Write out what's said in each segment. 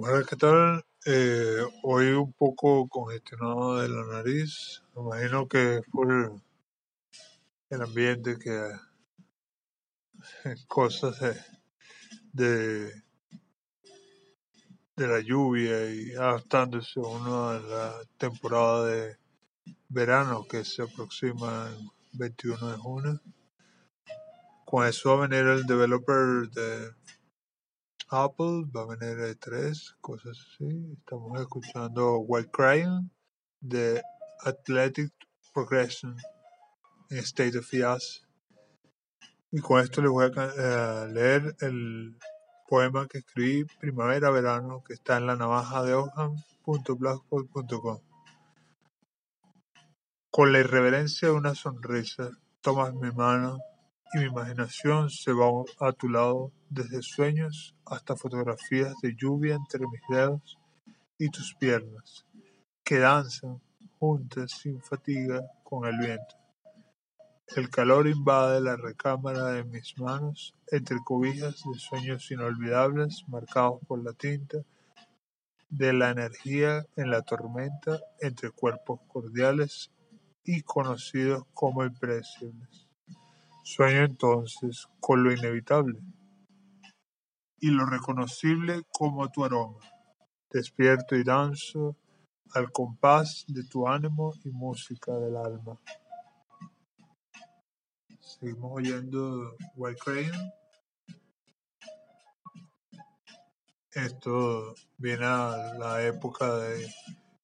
Bueno, ¿qué tal? Eh, hoy un poco congestionado de la nariz. Me imagino que por el ambiente, que cosas de, de, de la lluvia y adaptándose uno a la temporada de verano que se aproxima el 21 de junio. Con eso va a venir el developer de Apple, va a venir E3, cosas así. Estamos escuchando White Crying de Athletic Progression en State of Jazz. Y con esto les voy a eh, leer el poema que escribí primavera-verano que está en la navaja de Ogham.blogspot.com. Con la irreverencia de una sonrisa, tomas mi mano y mi imaginación se va a tu lado desde sueños hasta fotografías de lluvia entre mis dedos y tus piernas, que danzan juntas sin fatiga con el viento. El calor invade la recámara de mis manos entre cobijas de sueños inolvidables marcados por la tinta de la energía en la tormenta entre cuerpos cordiales y conocidos como impredecibles. Sueño entonces con lo inevitable y lo reconocible como tu aroma. Despierto y danzo al compás de tu ánimo y música del alma. Seguimos oyendo White Crayon. Esto viene a la época de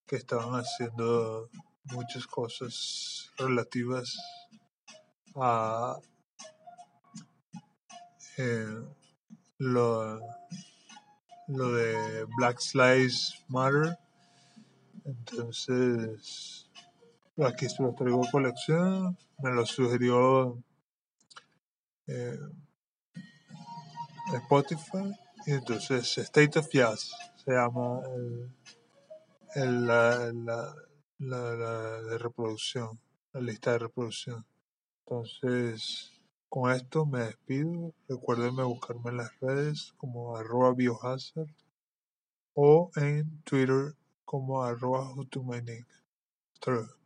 que estaban haciendo muchas cosas relativas a eh, lo, lo de Black Lives Matter. Entonces, aquí se los traigo colección. Me lo sugirió eh, Spotify. Y entonces, State of Jazz se llama el, el- la, la, la- la de reproducción, la lista de reproducción. Entonces, con esto me despido. Recuérdenme buscarme en las redes como arroba biohazard o en Twitter como arroba. Hasta luego.